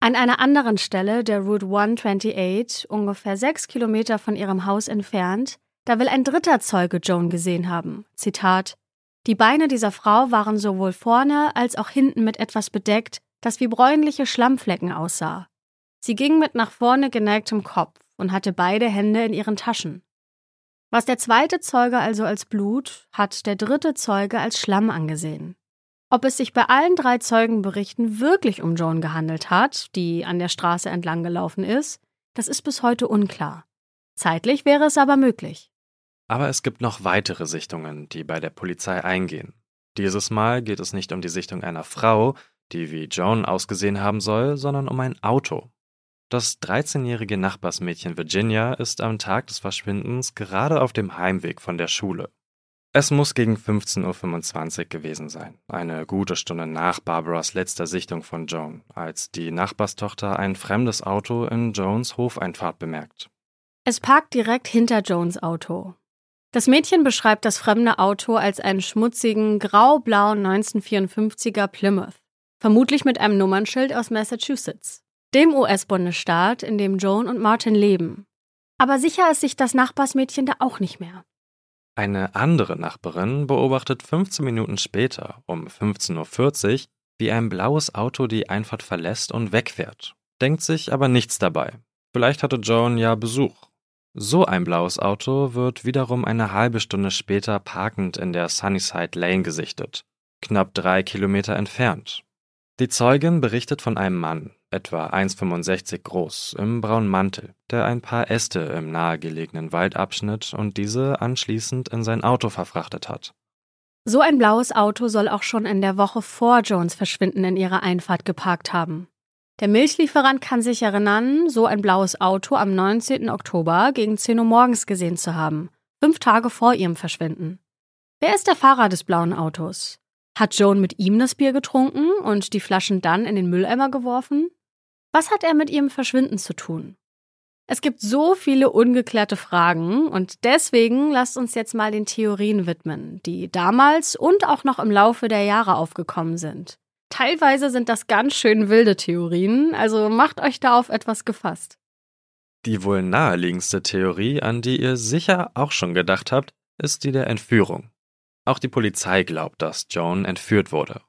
An einer anderen Stelle der Route 128, ungefähr sechs Kilometer von ihrem Haus entfernt, da will ein dritter Zeuge Joan gesehen haben. Zitat die Beine dieser Frau waren sowohl vorne als auch hinten mit etwas bedeckt, das wie bräunliche Schlammflecken aussah. Sie ging mit nach vorne geneigtem Kopf und hatte beide Hände in ihren Taschen. Was der zweite Zeuge also als Blut, hat der dritte Zeuge als Schlamm angesehen. Ob es sich bei allen drei Zeugenberichten wirklich um Joan gehandelt hat, die an der Straße entlang gelaufen ist, das ist bis heute unklar. Zeitlich wäre es aber möglich. Aber es gibt noch weitere Sichtungen, die bei der Polizei eingehen. Dieses Mal geht es nicht um die Sichtung einer Frau, die wie Joan ausgesehen haben soll, sondern um ein Auto. Das 13-jährige Nachbarsmädchen Virginia ist am Tag des Verschwindens gerade auf dem Heimweg von der Schule. Es muss gegen 15.25 Uhr gewesen sein, eine gute Stunde nach Barbaras letzter Sichtung von Joan, als die Nachbarstochter ein fremdes Auto in Joans Hofeinfahrt bemerkt. Es parkt direkt hinter Joans Auto. Das Mädchen beschreibt das fremde Auto als einen schmutzigen, grau-blauen 1954er Plymouth, vermutlich mit einem Nummernschild aus Massachusetts, dem US-Bundesstaat, in dem Joan und Martin leben. Aber sicher ist sich das Nachbarsmädchen da auch nicht mehr. Eine andere Nachbarin beobachtet 15 Minuten später um 15.40 Uhr, wie ein blaues Auto die Einfahrt verlässt und wegfährt, denkt sich aber nichts dabei. Vielleicht hatte Joan ja Besuch. So ein blaues Auto wird wiederum eine halbe Stunde später parkend in der Sunnyside Lane gesichtet, knapp drei Kilometer entfernt. Die Zeugin berichtet von einem Mann, etwa 1,65 groß, im braunen Mantel, der ein paar Äste im nahegelegenen Wald abschnitt und diese anschließend in sein Auto verfrachtet hat. So ein blaues Auto soll auch schon in der Woche vor Jones Verschwinden in ihrer Einfahrt geparkt haben. Der Milchlieferant kann sich erinnern, so ein blaues Auto am 19. Oktober gegen 10 Uhr morgens gesehen zu haben, fünf Tage vor ihrem Verschwinden. Wer ist der Fahrer des blauen Autos? Hat Joan mit ihm das Bier getrunken und die Flaschen dann in den Mülleimer geworfen? Was hat er mit ihrem Verschwinden zu tun? Es gibt so viele ungeklärte Fragen und deswegen lasst uns jetzt mal den Theorien widmen, die damals und auch noch im Laufe der Jahre aufgekommen sind. Teilweise sind das ganz schön wilde Theorien, also macht euch da auf etwas gefasst. Die wohl naheliegendste Theorie, an die ihr sicher auch schon gedacht habt, ist die der Entführung. Auch die Polizei glaubt, dass Joan entführt wurde.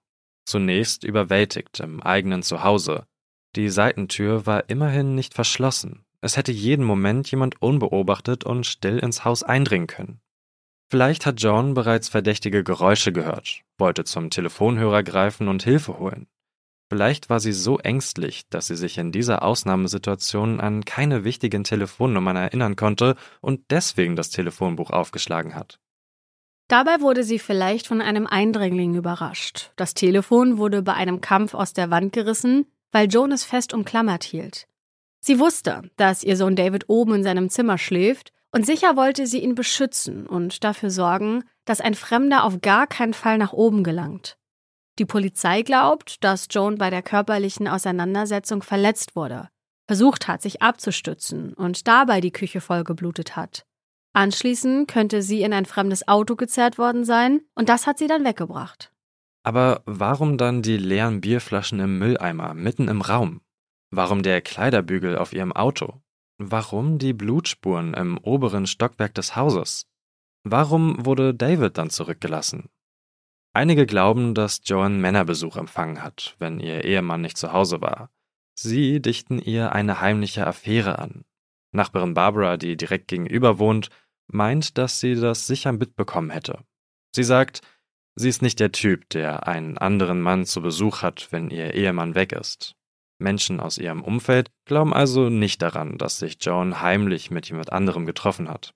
Zunächst überwältigt im eigenen Zuhause, die Seitentür war immerhin nicht verschlossen. Es hätte jeden Moment jemand unbeobachtet und still ins Haus eindringen können. Vielleicht hat John bereits verdächtige Geräusche gehört, wollte zum Telefonhörer greifen und Hilfe holen. Vielleicht war sie so ängstlich, dass sie sich in dieser Ausnahmesituation an keine wichtigen Telefonnummern erinnern konnte und deswegen das Telefonbuch aufgeschlagen hat. Dabei wurde sie vielleicht von einem Eindringling überrascht. Das Telefon wurde bei einem Kampf aus der Wand gerissen, weil Joan es fest umklammert hielt. Sie wusste, dass ihr Sohn David oben in seinem Zimmer schläft, und sicher wollte sie ihn beschützen und dafür sorgen, dass ein Fremder auf gar keinen Fall nach oben gelangt. Die Polizei glaubt, dass Joan bei der körperlichen Auseinandersetzung verletzt wurde, versucht hat, sich abzustützen und dabei die Küche vollgeblutet hat. Anschließend könnte sie in ein fremdes Auto gezerrt worden sein und das hat sie dann weggebracht. Aber warum dann die leeren Bierflaschen im Mülleimer mitten im Raum? Warum der Kleiderbügel auf ihrem Auto? Warum die Blutspuren im oberen Stockwerk des Hauses? Warum wurde David dann zurückgelassen? Einige glauben, dass Joan Männerbesuch empfangen hat, wenn ihr Ehemann nicht zu Hause war. Sie dichten ihr eine heimliche Affäre an. Nachbarin Barbara, die direkt gegenüber wohnt, meint, dass sie das sicher mitbekommen hätte. Sie sagt, Sie ist nicht der Typ, der einen anderen Mann zu Besuch hat, wenn ihr Ehemann weg ist. Menschen aus ihrem Umfeld glauben also nicht daran, dass sich Joan heimlich mit jemand anderem getroffen hat.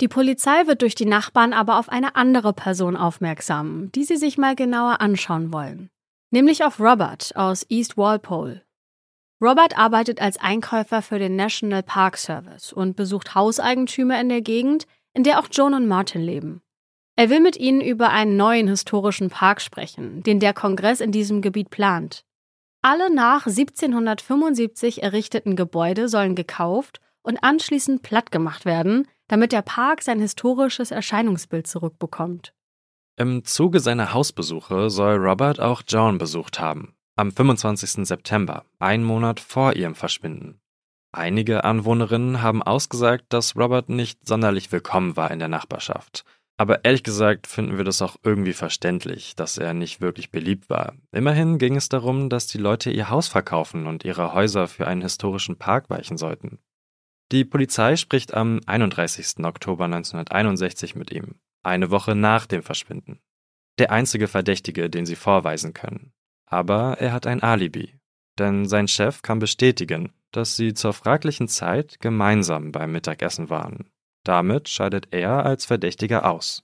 Die Polizei wird durch die Nachbarn aber auf eine andere Person aufmerksam, die sie sich mal genauer anschauen wollen. Nämlich auf Robert aus East Walpole. Robert arbeitet als Einkäufer für den National Park Service und besucht Hauseigentümer in der Gegend, in der auch Joan und Martin leben. Er will mit ihnen über einen neuen historischen Park sprechen, den der Kongress in diesem Gebiet plant. Alle nach 1775 errichteten Gebäude sollen gekauft und anschließend plattgemacht werden, damit der Park sein historisches Erscheinungsbild zurückbekommt. Im Zuge seiner Hausbesuche soll Robert auch Joan besucht haben, am 25. September, einen Monat vor ihrem Verschwinden. Einige Anwohnerinnen haben ausgesagt, dass Robert nicht sonderlich willkommen war in der Nachbarschaft. Aber ehrlich gesagt finden wir das auch irgendwie verständlich, dass er nicht wirklich beliebt war. Immerhin ging es darum, dass die Leute ihr Haus verkaufen und ihre Häuser für einen historischen Park weichen sollten. Die Polizei spricht am 31. Oktober 1961 mit ihm, eine Woche nach dem Verschwinden. Der einzige Verdächtige, den sie vorweisen können. Aber er hat ein Alibi, denn sein Chef kann bestätigen, dass sie zur fraglichen Zeit gemeinsam beim Mittagessen waren. Damit scheidet er als Verdächtiger aus.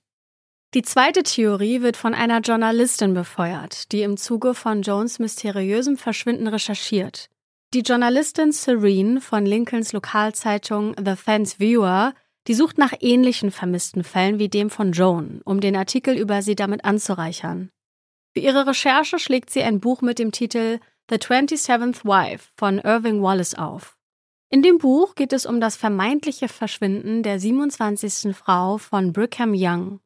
Die zweite Theorie wird von einer Journalistin befeuert, die im Zuge von Jones mysteriösem Verschwinden recherchiert. Die Journalistin Serene von Lincolns Lokalzeitung The Fans Viewer, die sucht nach ähnlichen vermissten Fällen wie dem von Joan, um den Artikel über sie damit anzureichern. Für ihre Recherche schlägt sie ein Buch mit dem Titel The 27th Wife von Irving Wallace auf. In dem Buch geht es um das vermeintliche Verschwinden der 27. Frau von Brigham Young.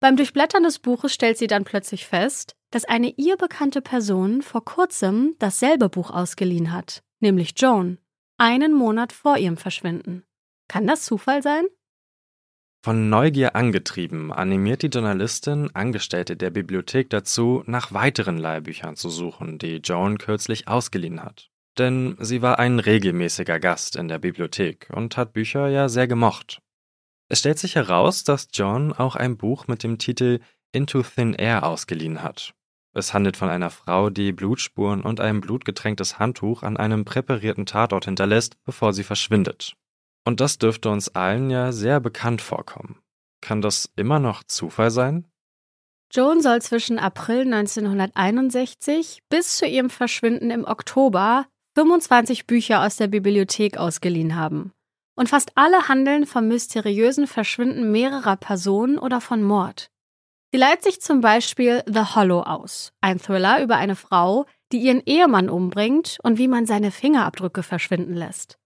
Beim Durchblättern des Buches stellt sie dann plötzlich fest, dass eine ihr bekannte Person vor kurzem dasselbe Buch ausgeliehen hat, nämlich Joan, einen Monat vor ihrem Verschwinden. Kann das Zufall sein? Von Neugier angetrieben, animiert die Journalistin Angestellte der Bibliothek dazu, nach weiteren Leihbüchern zu suchen, die Joan kürzlich ausgeliehen hat denn sie war ein regelmäßiger Gast in der Bibliothek und hat Bücher ja sehr gemocht. Es stellt sich heraus, dass John auch ein Buch mit dem Titel Into Thin Air ausgeliehen hat. Es handelt von einer Frau, die Blutspuren und ein blutgetränktes Handtuch an einem präparierten Tatort hinterlässt, bevor sie verschwindet. Und das dürfte uns allen ja sehr bekannt vorkommen. Kann das immer noch Zufall sein? Joan soll zwischen April 1961 bis zu ihrem Verschwinden im Oktober 25 Bücher aus der Bibliothek ausgeliehen haben. Und fast alle handeln vom mysteriösen Verschwinden mehrerer Personen oder von Mord. Sie leiht sich zum Beispiel The Hollow aus, ein Thriller über eine Frau, die ihren Ehemann umbringt und wie man seine Fingerabdrücke verschwinden lässt.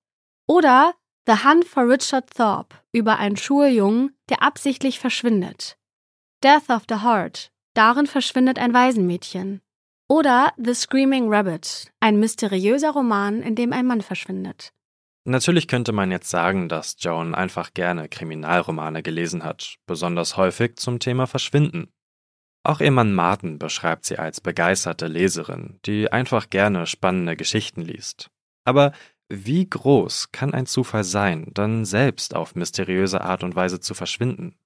Oder The Hunt for Richard Thorpe über einen Schuljungen, der absichtlich verschwindet. Death of the Heart, darin verschwindet ein Waisenmädchen. Oder The Screaming Rabbit, ein mysteriöser Roman, in dem ein Mann verschwindet. Natürlich könnte man jetzt sagen, dass Joan einfach gerne Kriminalromane gelesen hat, besonders häufig zum Thema Verschwinden. Auch ihr Mann Martin beschreibt sie als begeisterte Leserin, die einfach gerne spannende Geschichten liest. Aber wie groß kann ein Zufall sein, dann selbst auf mysteriöse Art und Weise zu verschwinden?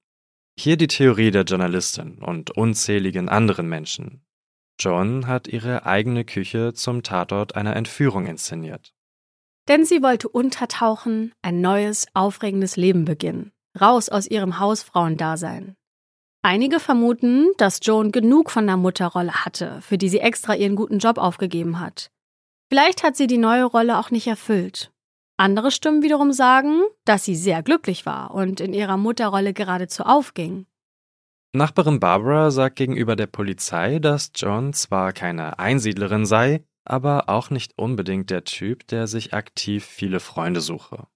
Hier die Theorie der Journalistin und unzähligen anderen Menschen, John hat ihre eigene Küche zum Tatort einer Entführung inszeniert. Denn sie wollte untertauchen, ein neues, aufregendes Leben beginnen, raus aus ihrem Hausfrauendasein. Einige vermuten, dass Joan genug von der Mutterrolle hatte, für die sie extra ihren guten Job aufgegeben hat. Vielleicht hat sie die neue Rolle auch nicht erfüllt. Andere Stimmen wiederum sagen, dass sie sehr glücklich war und in ihrer Mutterrolle geradezu aufging. Nachbarin Barbara sagt gegenüber der Polizei, dass John zwar keine Einsiedlerin sei, aber auch nicht unbedingt der Typ, der sich aktiv viele Freunde suche.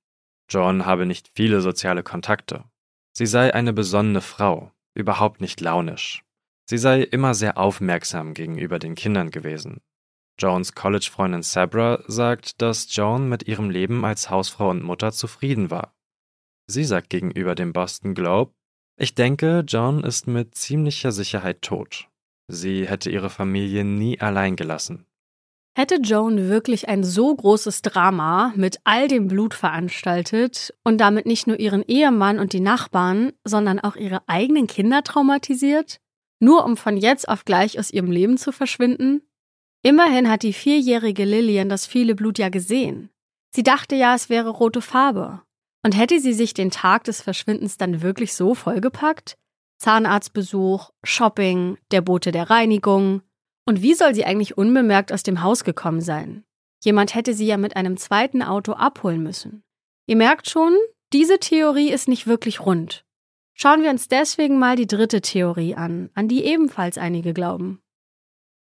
John habe nicht viele soziale Kontakte. Sie sei eine besonnene Frau, überhaupt nicht launisch. Sie sei immer sehr aufmerksam gegenüber den Kindern gewesen. Jones College-Freundin Sabra sagt, dass Joan mit ihrem Leben als Hausfrau und Mutter zufrieden war. Sie sagt gegenüber dem Boston Globe, ich denke, John ist mit ziemlicher Sicherheit tot. Sie hätte ihre Familie nie allein gelassen. Hätte Joan wirklich ein so großes Drama mit all dem Blut veranstaltet und damit nicht nur ihren Ehemann und die Nachbarn, sondern auch ihre eigenen Kinder traumatisiert, nur um von jetzt auf gleich aus ihrem Leben zu verschwinden? Immerhin hat die vierjährige Lillian das viele Blut ja gesehen. Sie dachte ja, es wäre rote Farbe. Und hätte sie sich den Tag des Verschwindens dann wirklich so vollgepackt? Zahnarztbesuch, Shopping, der Bote der Reinigung. Und wie soll sie eigentlich unbemerkt aus dem Haus gekommen sein? Jemand hätte sie ja mit einem zweiten Auto abholen müssen. Ihr merkt schon, diese Theorie ist nicht wirklich rund. Schauen wir uns deswegen mal die dritte Theorie an, an die ebenfalls einige glauben.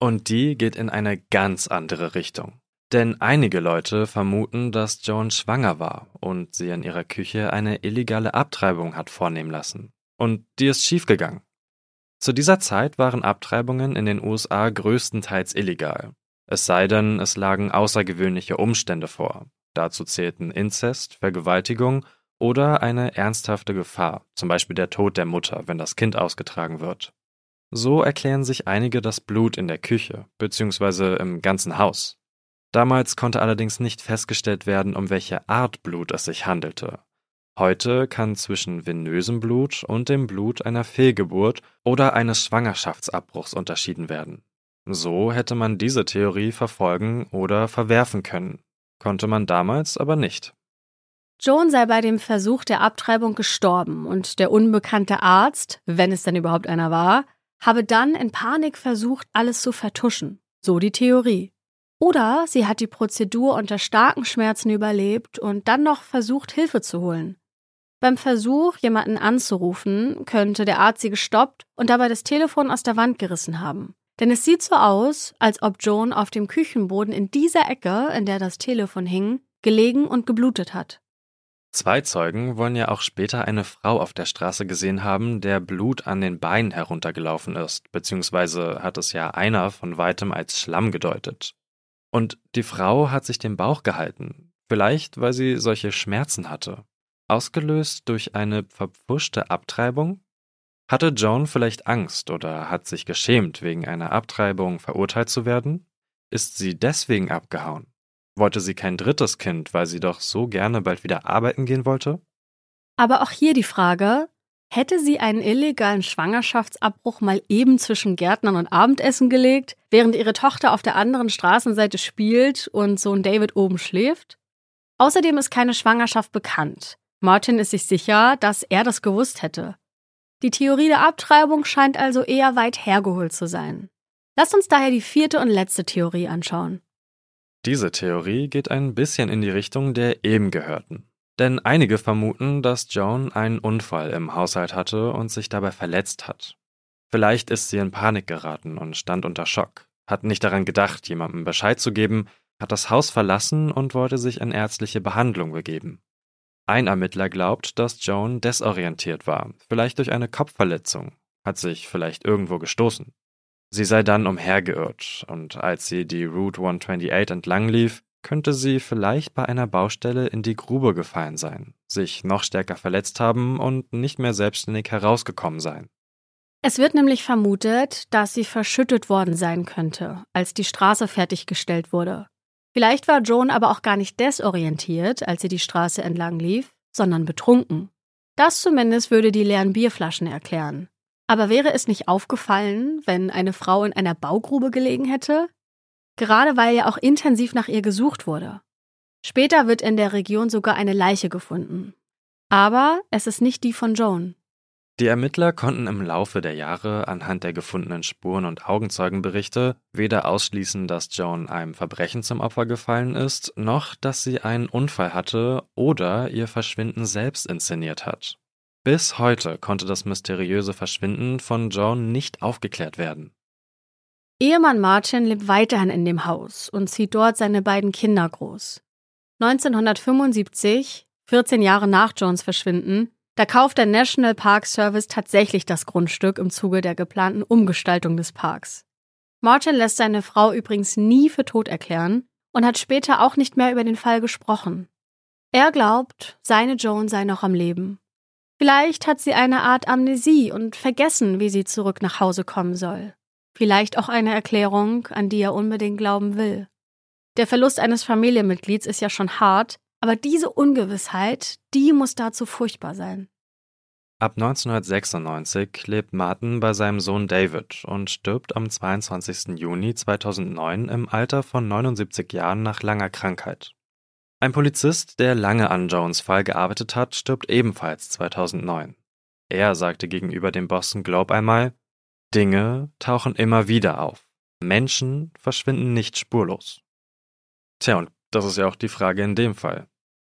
Und die geht in eine ganz andere Richtung. Denn einige Leute vermuten, dass Joan schwanger war und sie in ihrer Küche eine illegale Abtreibung hat vornehmen lassen. Und die ist schiefgegangen. Zu dieser Zeit waren Abtreibungen in den USA größtenteils illegal. Es sei denn, es lagen außergewöhnliche Umstände vor. Dazu zählten Inzest, Vergewaltigung oder eine ernsthafte Gefahr, zum Beispiel der Tod der Mutter, wenn das Kind ausgetragen wird. So erklären sich einige das Blut in der Küche bzw. im ganzen Haus. Damals konnte allerdings nicht festgestellt werden, um welche Art Blut es sich handelte. Heute kann zwischen venösem Blut und dem Blut einer Fehlgeburt oder eines Schwangerschaftsabbruchs unterschieden werden. So hätte man diese Theorie verfolgen oder verwerfen können, konnte man damals aber nicht. Joan sei bei dem Versuch der Abtreibung gestorben und der unbekannte Arzt, wenn es denn überhaupt einer war, habe dann in Panik versucht, alles zu vertuschen. So die Theorie. Oder sie hat die Prozedur unter starken Schmerzen überlebt und dann noch versucht, Hilfe zu holen. Beim Versuch, jemanden anzurufen, könnte der Arzt sie gestoppt und dabei das Telefon aus der Wand gerissen haben. Denn es sieht so aus, als ob Joan auf dem Küchenboden in dieser Ecke, in der das Telefon hing, gelegen und geblutet hat. Zwei Zeugen wollen ja auch später eine Frau auf der Straße gesehen haben, der Blut an den Beinen heruntergelaufen ist, beziehungsweise hat es ja einer von weitem als Schlamm gedeutet. Und die Frau hat sich den Bauch gehalten, vielleicht weil sie solche Schmerzen hatte. Ausgelöst durch eine verpfuschte Abtreibung? Hatte Joan vielleicht Angst oder hat sich geschämt, wegen einer Abtreibung verurteilt zu werden? Ist sie deswegen abgehauen? Wollte sie kein drittes Kind, weil sie doch so gerne bald wieder arbeiten gehen wollte? Aber auch hier die Frage, hätte sie einen illegalen Schwangerschaftsabbruch mal eben zwischen Gärtnern und Abendessen gelegt, während ihre Tochter auf der anderen Straßenseite spielt und Sohn David oben schläft? Außerdem ist keine Schwangerschaft bekannt. Martin ist sich sicher, dass er das gewusst hätte. Die Theorie der Abtreibung scheint also eher weit hergeholt zu sein. Lasst uns daher die vierte und letzte Theorie anschauen. Diese Theorie geht ein bisschen in die Richtung der eben gehörten. Denn einige vermuten, dass Joan einen Unfall im Haushalt hatte und sich dabei verletzt hat. Vielleicht ist sie in Panik geraten und stand unter Schock, hat nicht daran gedacht, jemandem Bescheid zu geben, hat das Haus verlassen und wollte sich in ärztliche Behandlung begeben. Ein Ermittler glaubt, dass Joan desorientiert war, vielleicht durch eine Kopfverletzung, hat sich vielleicht irgendwo gestoßen. Sie sei dann umhergeirrt, und als sie die Route 128 entlang lief, könnte sie vielleicht bei einer Baustelle in die Grube gefallen sein, sich noch stärker verletzt haben und nicht mehr selbstständig herausgekommen sein. Es wird nämlich vermutet, dass sie verschüttet worden sein könnte, als die Straße fertiggestellt wurde. Vielleicht war Joan aber auch gar nicht desorientiert, als sie die Straße entlang lief, sondern betrunken. Das zumindest würde die leeren Bierflaschen erklären. Aber wäre es nicht aufgefallen, wenn eine Frau in einer Baugrube gelegen hätte? Gerade weil ja auch intensiv nach ihr gesucht wurde. Später wird in der Region sogar eine Leiche gefunden. Aber es ist nicht die von Joan. Die Ermittler konnten im Laufe der Jahre anhand der gefundenen Spuren und Augenzeugenberichte weder ausschließen, dass Joan einem Verbrechen zum Opfer gefallen ist, noch dass sie einen Unfall hatte oder ihr Verschwinden selbst inszeniert hat. Bis heute konnte das mysteriöse Verschwinden von Joan nicht aufgeklärt werden. Ehemann Martin lebt weiterhin in dem Haus und zieht dort seine beiden Kinder groß. 1975, 14 Jahre nach Joans Verschwinden, da kauft der National Park Service tatsächlich das Grundstück im Zuge der geplanten Umgestaltung des Parks. Martin lässt seine Frau übrigens nie für tot erklären und hat später auch nicht mehr über den Fall gesprochen. Er glaubt, seine Joan sei noch am Leben. Vielleicht hat sie eine Art Amnesie und vergessen, wie sie zurück nach Hause kommen soll. Vielleicht auch eine Erklärung, an die er unbedingt glauben will. Der Verlust eines Familienmitglieds ist ja schon hart, aber diese Ungewissheit, die muss dazu furchtbar sein. Ab 1996 lebt Martin bei seinem Sohn David und stirbt am 22. Juni 2009 im Alter von 79 Jahren nach langer Krankheit. Ein Polizist, der lange an Jones Fall gearbeitet hat, stirbt ebenfalls 2009. Er sagte gegenüber dem Boston Globe einmal, Dinge tauchen immer wieder auf. Menschen verschwinden nicht spurlos. Tja, und das ist ja auch die Frage in dem Fall.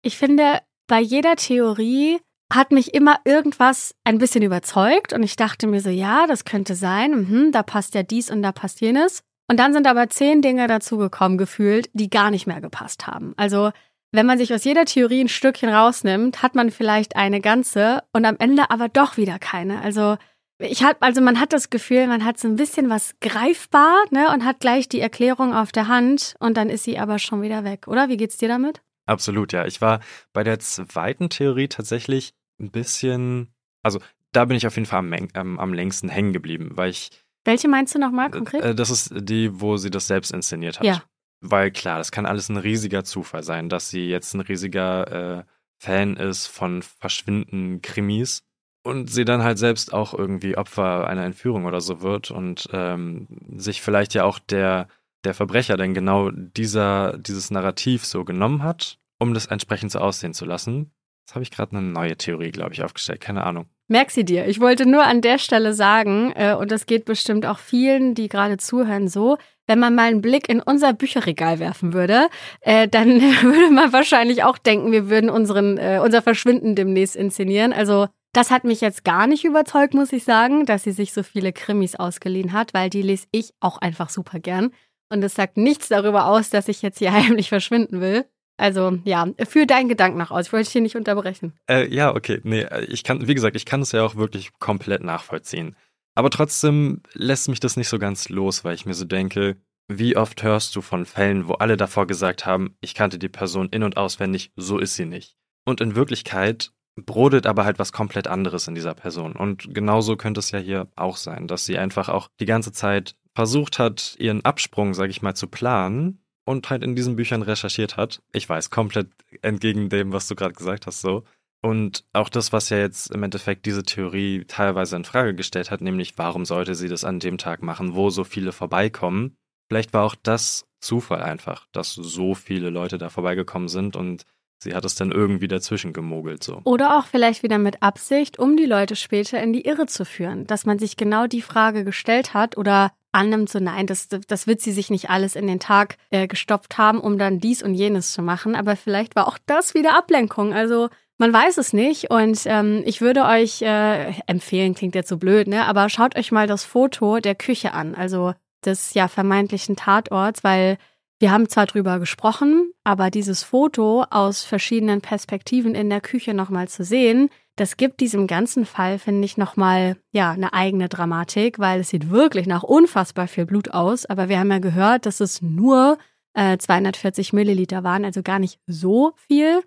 Ich finde, bei jeder Theorie hat mich immer irgendwas ein bisschen überzeugt und ich dachte mir so, ja, das könnte sein, mhm, da passt ja dies und da passt jenes. Und dann sind aber zehn Dinge dazugekommen gefühlt, die gar nicht mehr gepasst haben. Also wenn man sich aus jeder Theorie ein Stückchen rausnimmt, hat man vielleicht eine ganze und am Ende aber doch wieder keine. Also ich hab, also man hat das Gefühl, man hat so ein bisschen was greifbar, ne, und hat gleich die Erklärung auf der Hand und dann ist sie aber schon wieder weg, oder? Wie geht's dir damit? Absolut, ja. Ich war bei der zweiten Theorie tatsächlich ein bisschen, also da bin ich auf jeden Fall am, ähm, am längsten hängen geblieben, weil ich. Welche meinst du nochmal konkret? Äh, das ist die, wo sie das selbst inszeniert hat. Ja. Weil klar, das kann alles ein riesiger Zufall sein, dass sie jetzt ein riesiger äh, Fan ist von verschwinden Krimis und sie dann halt selbst auch irgendwie Opfer einer Entführung oder so wird und ähm, sich vielleicht ja auch der, der Verbrecher dann genau dieser, dieses Narrativ so genommen hat, um das entsprechend so aussehen zu lassen. Jetzt habe ich gerade eine neue Theorie, glaube ich, aufgestellt. Keine Ahnung. Merk sie dir. Ich wollte nur an der Stelle sagen, äh, und das geht bestimmt auch vielen, die gerade zuhören, so, wenn man mal einen Blick in unser Bücherregal werfen würde, äh, dann *laughs* würde man wahrscheinlich auch denken, wir würden unseren, äh, unser Verschwinden demnächst inszenieren. Also das hat mich jetzt gar nicht überzeugt, muss ich sagen, dass sie sich so viele Krimis ausgeliehen hat, weil die lese ich auch einfach super gern. Und es sagt nichts darüber aus, dass ich jetzt hier *laughs* heimlich verschwinden will. Also ja, führ deinen Gedanken nach aus. Ich wollte dich hier nicht unterbrechen. Äh, ja, okay. Nee, ich kann, wie gesagt, ich kann es ja auch wirklich komplett nachvollziehen. Aber trotzdem lässt mich das nicht so ganz los, weil ich mir so denke, wie oft hörst du von Fällen, wo alle davor gesagt haben, ich kannte die Person in und auswendig, so ist sie nicht. Und in Wirklichkeit brodelt aber halt was komplett anderes in dieser Person. Und genauso könnte es ja hier auch sein, dass sie einfach auch die ganze Zeit versucht hat, ihren Absprung, sag ich mal, zu planen und halt in diesen Büchern recherchiert hat. Ich weiß, komplett entgegen dem, was du gerade gesagt hast, so. Und auch das, was ja jetzt im Endeffekt diese Theorie teilweise in Frage gestellt hat, nämlich warum sollte sie das an dem Tag machen, wo so viele vorbeikommen. Vielleicht war auch das Zufall einfach, dass so viele Leute da vorbeigekommen sind und sie hat es dann irgendwie dazwischen gemogelt so. Oder auch vielleicht wieder mit Absicht, um die Leute später in die Irre zu führen, dass man sich genau die Frage gestellt hat oder annimmt, so nein, das, das wird sie sich nicht alles in den Tag äh, gestopft haben, um dann dies und jenes zu machen. Aber vielleicht war auch das wieder Ablenkung. Also man weiß es nicht und ähm, ich würde euch äh, empfehlen, klingt jetzt so blöd, ne? Aber schaut euch mal das Foto der Küche an, also des ja vermeintlichen Tatorts, weil wir haben zwar drüber gesprochen, aber dieses Foto aus verschiedenen Perspektiven in der Küche nochmal zu sehen, das gibt diesem ganzen Fall, finde ich, nochmal, ja, eine eigene Dramatik, weil es sieht wirklich nach unfassbar viel Blut aus. Aber wir haben ja gehört, dass es nur äh, 240 Milliliter waren, also gar nicht so viel.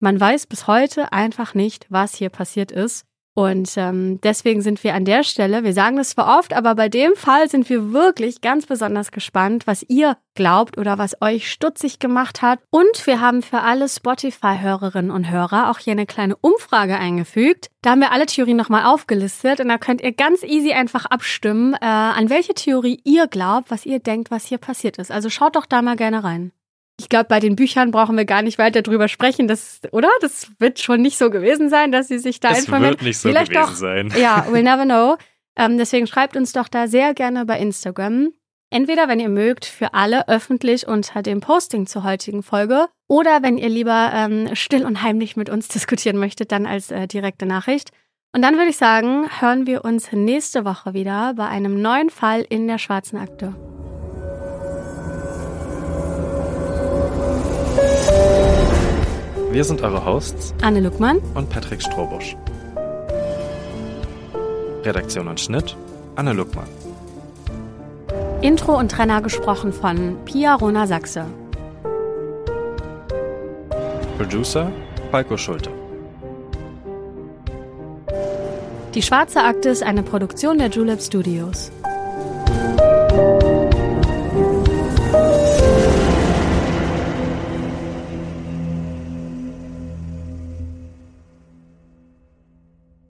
Man weiß bis heute einfach nicht, was hier passiert ist. Und ähm, deswegen sind wir an der Stelle, wir sagen das zwar oft, aber bei dem Fall sind wir wirklich ganz besonders gespannt, was ihr glaubt oder was euch stutzig gemacht hat. Und wir haben für alle Spotify-Hörerinnen und Hörer auch hier eine kleine Umfrage eingefügt. Da haben wir alle Theorien nochmal aufgelistet und da könnt ihr ganz easy einfach abstimmen, äh, an welche Theorie ihr glaubt, was ihr denkt, was hier passiert ist. Also schaut doch da mal gerne rein. Ich glaube, bei den Büchern brauchen wir gar nicht weiter drüber sprechen, das, oder? Das wird schon nicht so gewesen sein, dass sie sich da es informieren. wird nicht so Vielleicht gewesen doch. sein. Ja, *laughs* we'll never know. Ähm, deswegen schreibt uns doch da sehr gerne bei Instagram. Entweder, wenn ihr mögt, für alle öffentlich unter dem Posting zur heutigen Folge oder wenn ihr lieber ähm, still und heimlich mit uns *laughs* diskutieren möchtet, dann als äh, direkte Nachricht. Und dann würde ich sagen, hören wir uns nächste Woche wieder bei einem neuen Fall in der schwarzen Akte. Wir sind eure Hosts Anne Luckmann. und Patrick Strohbusch. Redaktion und Schnitt Anne Luckmann. Intro und Trenner gesprochen von Pia Rona Sachse. Producer Falco Schulte. Die Schwarze Akte ist eine Produktion der Julep Studios.